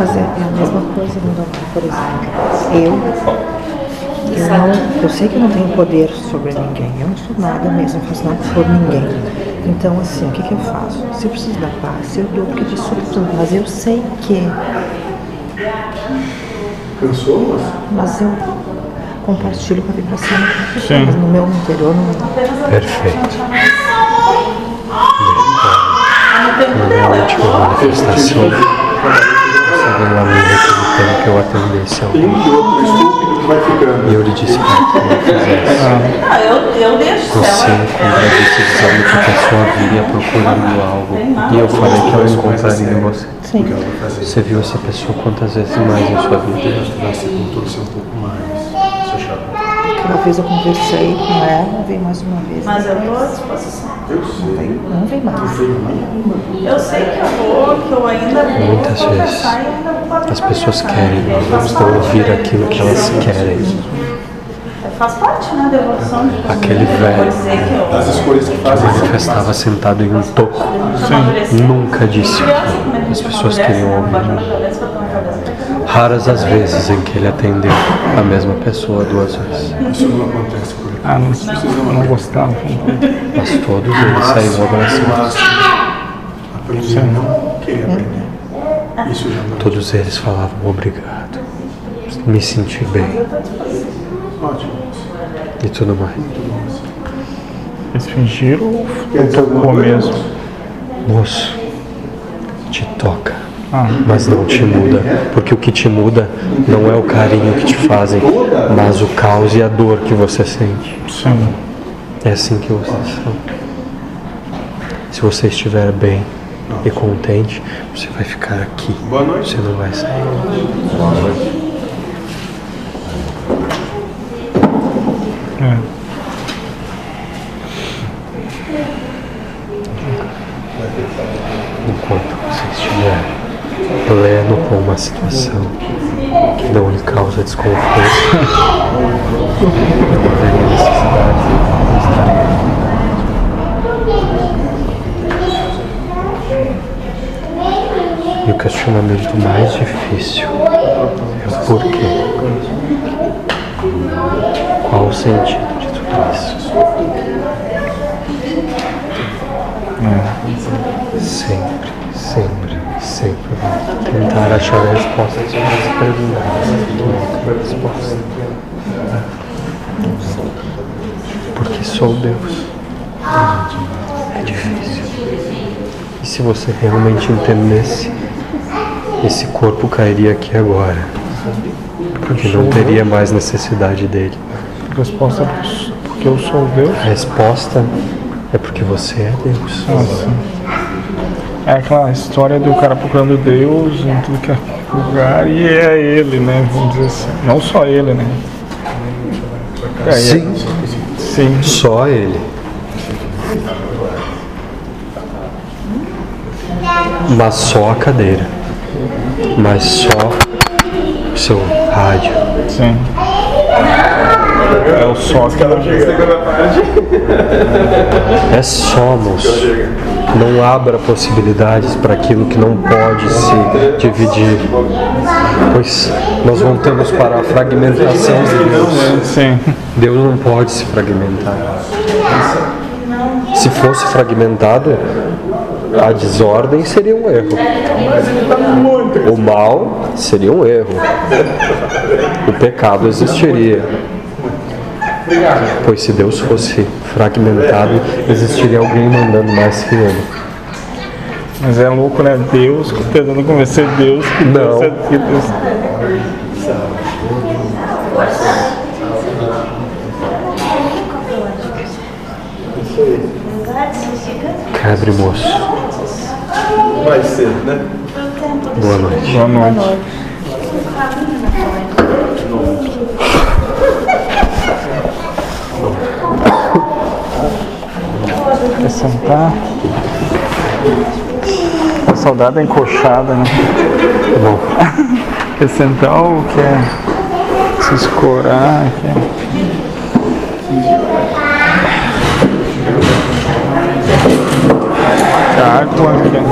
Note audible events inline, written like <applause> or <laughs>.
Mas é, é a mesma coisa, Lindomar, por exemplo. Eu eu, não, eu sei que eu não tenho poder sobre ninguém, eu não sou nada mesmo, não faço nada por ninguém. Então, assim, o que, que eu faço? Se eu preciso da paz, eu dou porque eu sou tudo, mas eu sei que. Cansou? Mas eu compartilho para vir para cima. Sim. No meu interior não. Perfeito. Na minha última manifestação, você veio a mim requisitando que eu atendesse ao Tem um que outro estúpido que vai ficando. E eu lhe disse para que não fizesse. Ah, eu, eu deixo Você, decisão de que a pessoa viria procurando algo, e eu falei que ela encontraria em você. Sim. Você viu essa pessoa quantas vezes mais em sua vida? vai se contorcer um pouco mais. Uma vez eu conversei com ela, veio mais uma vez. Mas eu estou à disposição. Eu sei. Não vem mais. Eu sei que eu vou, que eu ainda vou Muitas bater As pessoas querem não parte, ouvir né? aquilo que elas querem. Faz parte, né, da evolução de Aquele velho. vou dizer que eu As escolhas que manifestava sentado em um toco, nunca disse. É As pessoas queriam né? ouvir. Raras as vezes em que ele atendeu a mesma pessoa duas vezes. Isso não acontece por aqui. Ah, não, não gostava. Mas todos eles saíram abraçados. Aprender a não querer aprender. Isso já não é Todos eles falavam obrigado. Me senti bem ótimo. e tudo mais. Eles fingiram ou tocou mesmo? Moço, te toca, mas não te muda. Porque o que te muda não é o carinho que te fazem, mas o caos e a dor que você sente. sim. É assim que vocês são. Se você estiver bem e contente, você vai ficar aqui. Boa noite. Você não vai sair. É. Enquanto você estiver pleno com uma situação que não lhe causa desconforto, haveria necessidade de estar E o questionamento mais difícil é o porquê. Qual o sentido de tudo isso? Sempre, sempre, vou tentar achar a resposta às minhas perguntas. Nunca a resposta. Porque sou Deus. É difícil. E se você realmente entendesse, esse corpo cairia aqui agora. Porque não teria mais necessidade dele. Resposta porque eu sou Deus. A resposta é porque você é Deus. Ah. É aquela história do cara procurando Deus em tudo que é lugar e é ele, né? Vamos dizer assim. Não só ele, né? É, Sim, Sim. só ele. Mas só a cadeira. Mas só o seu rádio. Sim. É o só que ela É só, moço. Não abra possibilidades para aquilo que não pode se dividir. Pois nós voltamos para a fragmentação de Deus. Sim. Deus não pode se fragmentar. Se fosse fragmentado, a desordem seria um erro. O mal seria um erro. O pecado existiria. Pois se Deus fosse fragmentado, existiria alguém mandando mais que ele. Mas é louco, né? Deus tentando convencer Deus que Deus Não. é que Deus. Cabre moço. Mais cedo, né? Boa noite. Boa noite. Quer sentar? A saudade é encoxada, né? Tá bom. <laughs> Quer sentar ou quer se escorar? Quer... Água, quer...